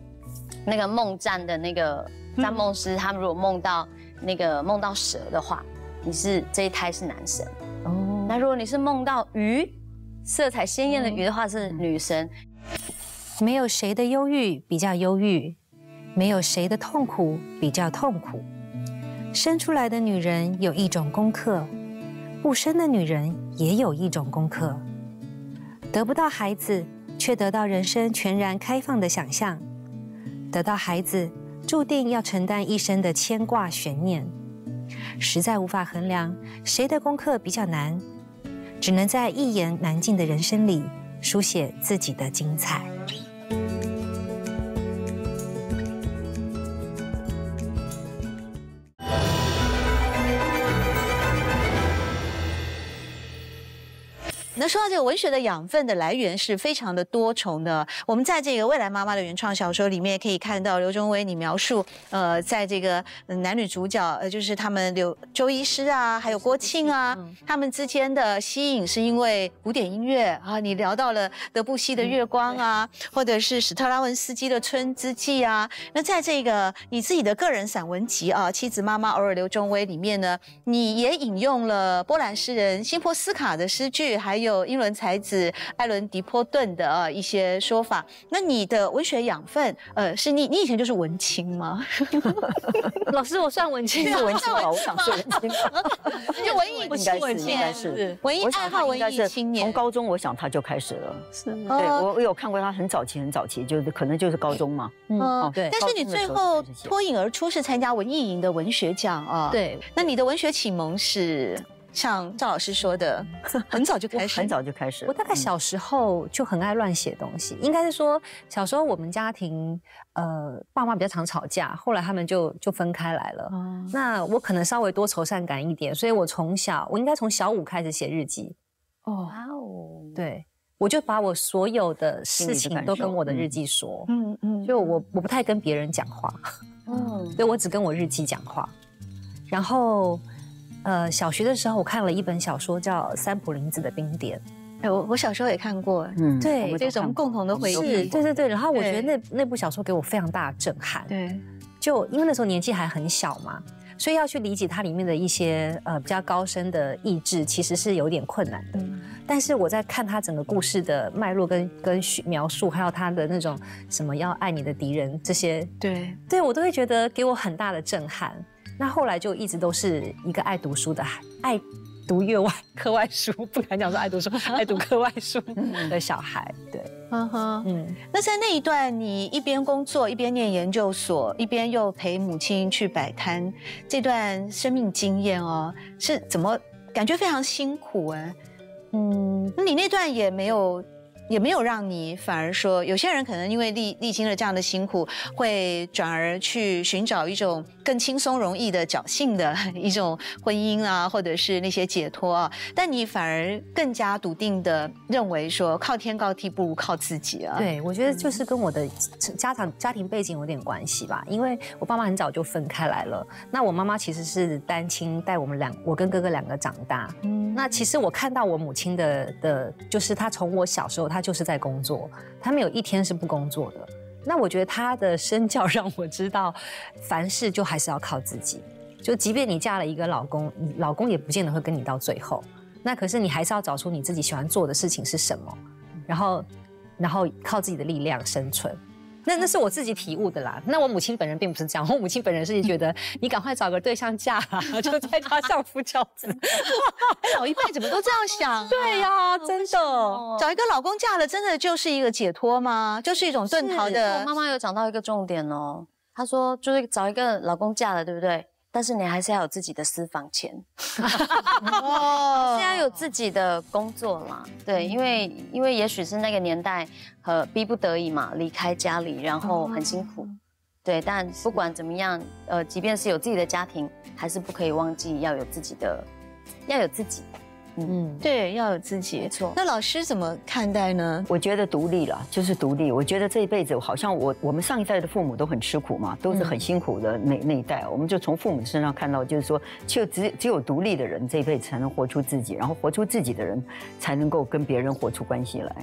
那个梦占的那个占梦师，他们如果梦到那个梦到蛇的话，你是这一胎是男生。哦，那如果你是梦到鱼，色彩鲜艳的鱼的话是女生。没有谁的忧郁比较忧郁。没有谁的痛苦比较痛苦。生出来的女人有一种功课，不生的女人也有一种功课。得不到孩子，却得到人生全然开放的想象；得到孩子，注定要承担一生的牵挂悬念。实在无法衡量谁的功课比较难，只能在一言难尽的人生里书写自己的精彩。说到这个文学的养分的来源是非常的多重的。我们在这个未来妈妈的原创小说里面可以看到刘忠威你描述，呃，在这个男女主角，呃，就是他们刘周医师啊，还有郭庆啊，他们之间的吸引是因为古典音乐啊。你聊到了德布西的《月光》啊，或者是史特拉文斯基的《春之祭》啊。那在这个你自己的个人散文集啊，《妻子妈妈偶尔刘忠威》里面呢，你也引用了波兰诗人辛波斯卡的诗句，还有英伦才子艾伦迪波顿的呃一些说法。那你的文学养分，呃，是你你以前就是文青吗？老师，我算文青，是文青吗？我想是文青，就文艺应该是应该是文艺爱好文艺青年。从高中，我想他就开始了。是，对我我有看过他很早期很早期，就是可能就是高中嘛。嗯，对。但是你最后脱颖而出是参加文艺营的文学奖啊。对。那你的文学启蒙是？像赵老师说的，很早就 开始，很早就开始。我大概小时候就很爱乱写东西，应该是说小时候我们家庭，呃，爸妈比较常吵架，后来他们就就分开来了。那我可能稍微多愁善感一点，所以我从小，我应该从小五开始写日记。哦，哇哦，对，我就把我所有的事情都跟我的日记说。嗯嗯，就我我不太跟别人讲话，嗯，所以我只跟我日记讲话，然后。呃，小学的时候我看了一本小说，叫《三浦林子的冰点》。哎，我我小时候也看过，嗯，对，这种共同的回忆，对对对。然后我觉得那那部小说给我非常大的震撼。对，就因为那时候年纪还很小嘛，所以要去理解它里面的一些呃比较高深的意志，其实是有点困难的。但是我在看他整个故事的脉络跟跟描述，还有他的那种什么要爱你的敌人这些，对，对我都会觉得给我很大的震撼。那后来就一直都是一个爱读书的孩、爱读阅外课外书，不敢讲说爱读书，爱读课外书 的小孩。对，嗯哼，嗯。那在那一段，你一边工作，一边念研究所，一边又陪母亲去摆摊，这段生命经验哦，是怎么感觉非常辛苦哎？嗯，那你那段也没有。也没有让你反而说，有些人可能因为历历经了这样的辛苦，会转而去寻找一种更轻松容易的侥幸的一种婚姻啊，或者是那些解脱啊。但你反而更加笃定的认为说，靠天高地不如靠自己啊。对，我觉得就是跟我的家长家庭背景有点关系吧，因为我爸妈很早就分开来了，那我妈妈其实是单亲带我们两，我跟哥哥两个长大。嗯，那其实我看到我母亲的的，就是她从我小时候她。就是在工作，他没有一天是不工作的。那我觉得他的身教 让我知道，凡事就还是要靠自己。就即便你嫁了一个老公，你老公也不见得会跟你到最后。那可是你还是要找出你自己喜欢做的事情是什么，然后，然后靠自己的力量生存。那那是我自己体悟的啦。那我母亲本人并不是这样，我母亲本人是觉得你赶快找个对象嫁，就在家相 夫教子。老一辈怎么都这样想？对呀，真的，找一个老公嫁了，真的就是一个解脱吗？就是一种遁逃的。我妈妈有讲到一个重点哦，她说就是找一个老公嫁了，对不对？但是你还是要有自己的私房钱，哦，是要有自己的工作啦？对，因为因为也许是那个年代和逼不得已嘛，离开家里，然后很辛苦，对。但不管怎么样，呃，即便是有自己的家庭，还是不可以忘记要有自己的，要有自己。嗯，对，要有自己。没错。那老师怎么看待呢？我觉得独立了就是独立。我觉得这一辈子，好像我我们上一代的父母都很吃苦嘛，都是很辛苦的那那一代。我们就从父母身上看到，就是说，就只只有独立的人这一辈子才能活出自己，然后活出自己的人，才能够跟别人活出关系来。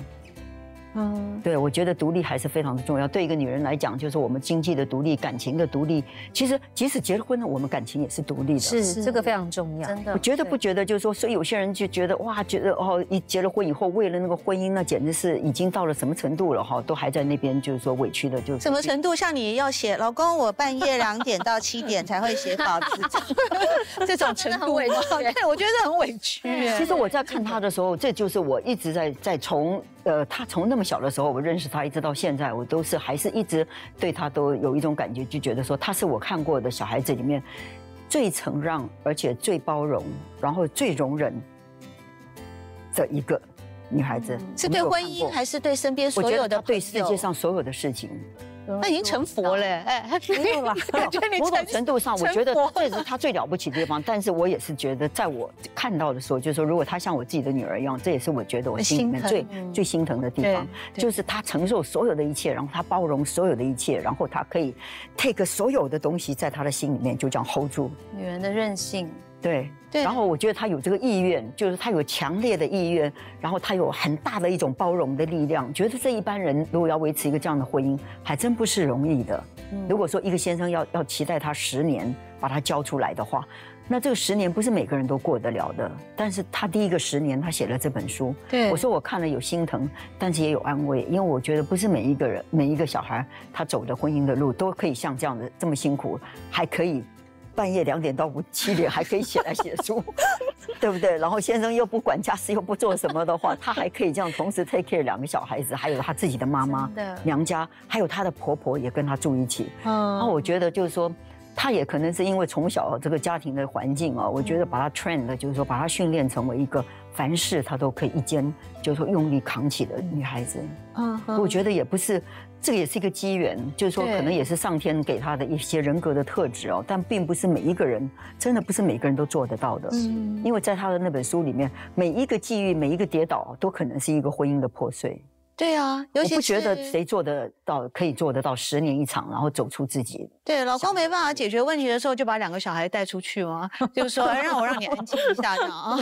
嗯，对，我觉得独立还是非常的重要。对一个女人来讲，就是我们经济的独立、感情的独立。其实，即使结了婚了，我们感情也是独立的。是，这个非常重要。真的，我觉得不觉得，就是说，所以有些人就觉得哇，觉得哦，一结了婚以后，为了那个婚姻，那简直是已经到了什么程度了哈，都还在那边就是说委屈的，就什么程度？像你要写老公，我半夜两点到七点才会写稿子，这种程度委屈。对，我觉得很委屈。其实我在看他的时候，这就是我一直在在从。呃，他从那么小的时候，我认识他，一直到现在，我都是还是一直对他都有一种感觉，就觉得说他是我看过的小孩子里面最承让，而且最包容，然后最容忍的一个女孩子。是对婚姻还是对身边所有的对世界上所有的事情，他已经成佛了，哎，没有啦。某种程度上，我觉得这是他最了不起的地方。但是我也是觉得，在我看到的时候，就是说，如果他像我自己的女儿一样，这也是我觉得我心里面最最心疼的地方，就是他承受所有的一切，然后他包容所有的一切，然后他可以 take 所有的东西在他的心里面就这样 hold 住。女人的韧性。对，然后我觉得他有这个意愿，就是他有强烈的意愿，然后他有很大的一种包容的力量。觉得这一般人如果要维持一个这样的婚姻，还真不是容易的。如果说一个先生要要期待他十年把他教出来的话，那这个十年不是每个人都过得了的。但是他第一个十年，他写了这本书，对我说我看了有心疼，但是也有安慰，因为我觉得不是每一个人每一个小孩他走的婚姻的路都可以像这样的这么辛苦，还可以。半夜两点到五七点还可以起来写书，对不对？然后先生又不管家事又不做什么的话，他还可以这样同时 take care 两个小孩子，还有他自己的妈妈、娘家，还有他的婆婆也跟他住一起。嗯，那我觉得就是说，他也可能是因为从小这个家庭的环境啊，我觉得把他 train 的，就是说把他训练成为一个凡事他都可以一肩，就是说用力扛起的女孩子。嗯，我觉得也不是。这个也是一个机缘，就是说，可能也是上天给他的一些人格的特质哦，但并不是每一个人，真的不是每个人都做得到的。嗯，因为在他的那本书里面，每一个际遇，每一个跌倒，都可能是一个婚姻的破碎。对啊，我不觉得谁做得到，可以做得到十年一场，然后走出自己。对，老公没办法解决问题的时候，就把两个小孩带出去吗？就是说，让我让你安静一下这样啊。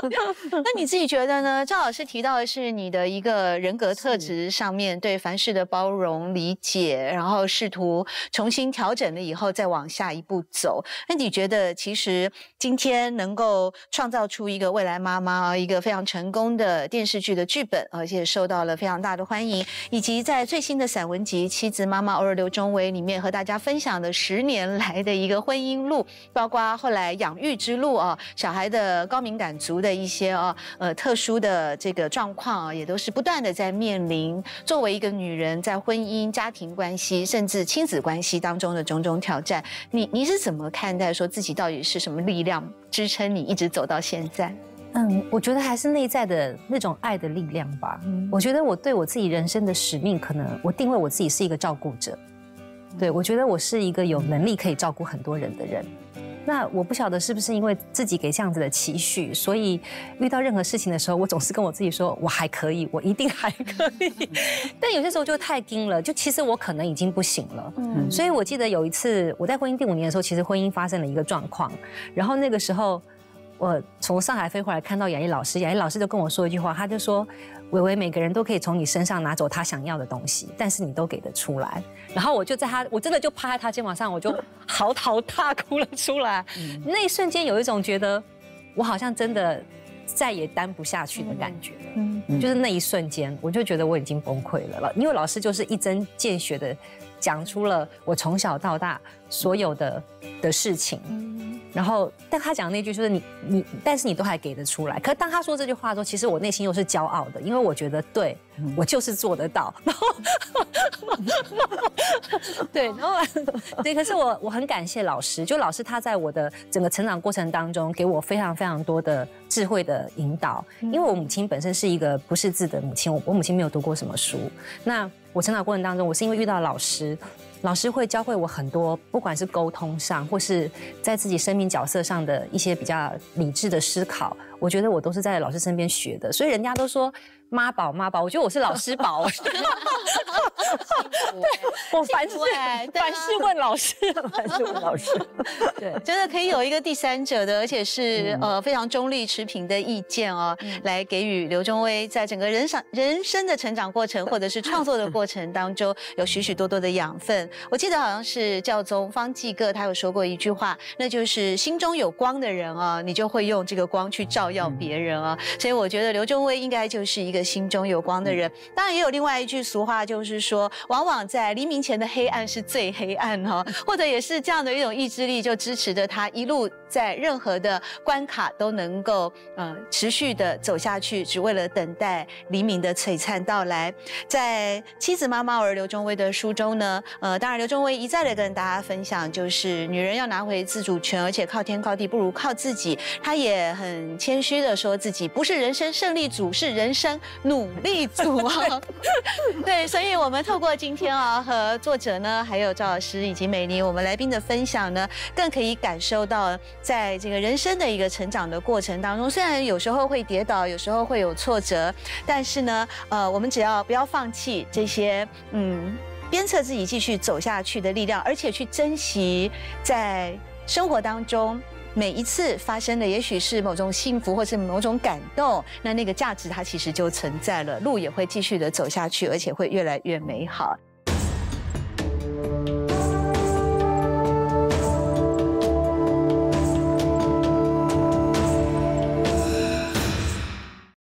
那你自己觉得呢？赵老师提到的是你的一个人格特质上面对凡事的包容理解，然后试图重新调整了以后再往下一步走。那你觉得，其实今天能够创造出一个未来妈妈，一个非常成功的电视剧的剧本，而且。受到了非常大的欢迎，以及在最新的散文集《妻子妈妈偶尔刘中伟》里面和大家分享的十年来的一个婚姻路，包括后来养育之路啊，小孩的高敏感族的一些啊呃特殊的这个状况啊，也都是不断的在面临作为一个女人在婚姻、家庭关系甚至亲子关系当中的种种挑战。你你是怎么看待说自己到底是什么力量支撑你一直走到现在？嗯，我觉得还是内在的那种爱的力量吧。我觉得我对我自己人生的使命，可能我定位我自己是一个照顾者。对我觉得我是一个有能力可以照顾很多人的人。那我不晓得是不是因为自己给这样子的期许，所以遇到任何事情的时候，我总是跟我自己说，我还可以，我一定还可以。但有些时候就太惊了，就其实我可能已经不行了。嗯，所以我记得有一次我在婚姻第五年的时候，其实婚姻发生了一个状况，然后那个时候。我从上海飞回来，看到雅艺老师，雅艺老师就跟我说一句话，他就说：“伟伟，每个人都可以从你身上拿走他想要的东西，但是你都给得出来。”然后我就在他，我真的就趴在他肩膀上，我就嚎啕大哭了出来。那一瞬间有一种觉得，我好像真的再也担不下去的感觉。嗯，就是那一瞬间，我就觉得我已经崩溃了了。因为老师就是一针见血的讲出了我从小到大所有的的事情。然后，但他讲那句就是你你，但是你都还给得出来。可是当他说这句话的时候，其实我内心又是骄傲的，因为我觉得对我就是做得到。然后，对，然后 对，可是我我很感谢老师，就老师他在我的整个成长过程当中，给我非常非常多的智慧的引导。因为我母亲本身是一个不识字的母亲，我我母亲没有读过什么书。那我成长过程当中，我是因为遇到老师。老师会教会我很多，不管是沟通上，或是在自己生命角色上的一些比较理智的思考，我觉得我都是在老师身边学的。所以人家都说。妈宝妈宝，我觉得我是老师宝。对，我凡事凡事问老师，凡事问老师。对，真的可以有一个第三者的，而且是呃非常中立持平的意见哦，来给予刘忠威在整个人生人生的成长过程，或者是创作的过程当中，有许许多多的养分。我记得好像是教宗方济各他有说过一句话，那就是心中有光的人啊，你就会用这个光去照耀别人啊。所以我觉得刘忠威应该就是一个。心中有光的人，当然也有另外一句俗话，就是说，往往在黎明前的黑暗是最黑暗哈，或者也是这样的一种意志力，就支持着他一路在任何的关卡都能够呃持续的走下去，只为了等待黎明的璀璨到来。在妻子妈妈儿刘忠威的书中呢，呃，当然刘忠威一再的跟大家分享，就是女人要拿回自主权，而且靠天靠地不如靠自己。他也很谦虚的说自己不是人生胜利组，是人生努力组啊。对，所以我们透过今天啊和作者呢，还有赵老师以及美玲我们来宾的分享呢，更可以感受到在这个人生的一个成长的过程当中，虽然有时候会跌倒，有时候会有挫折，但是呢，呃，我们只要不要放弃这些，嗯，鞭策自己继续走下去的力量，而且去珍惜在生活当中。每一次发生的，也许是某种幸福，或是某种感动，那那个价值它其实就存在了，路也会继续的走下去，而且会越来越美好。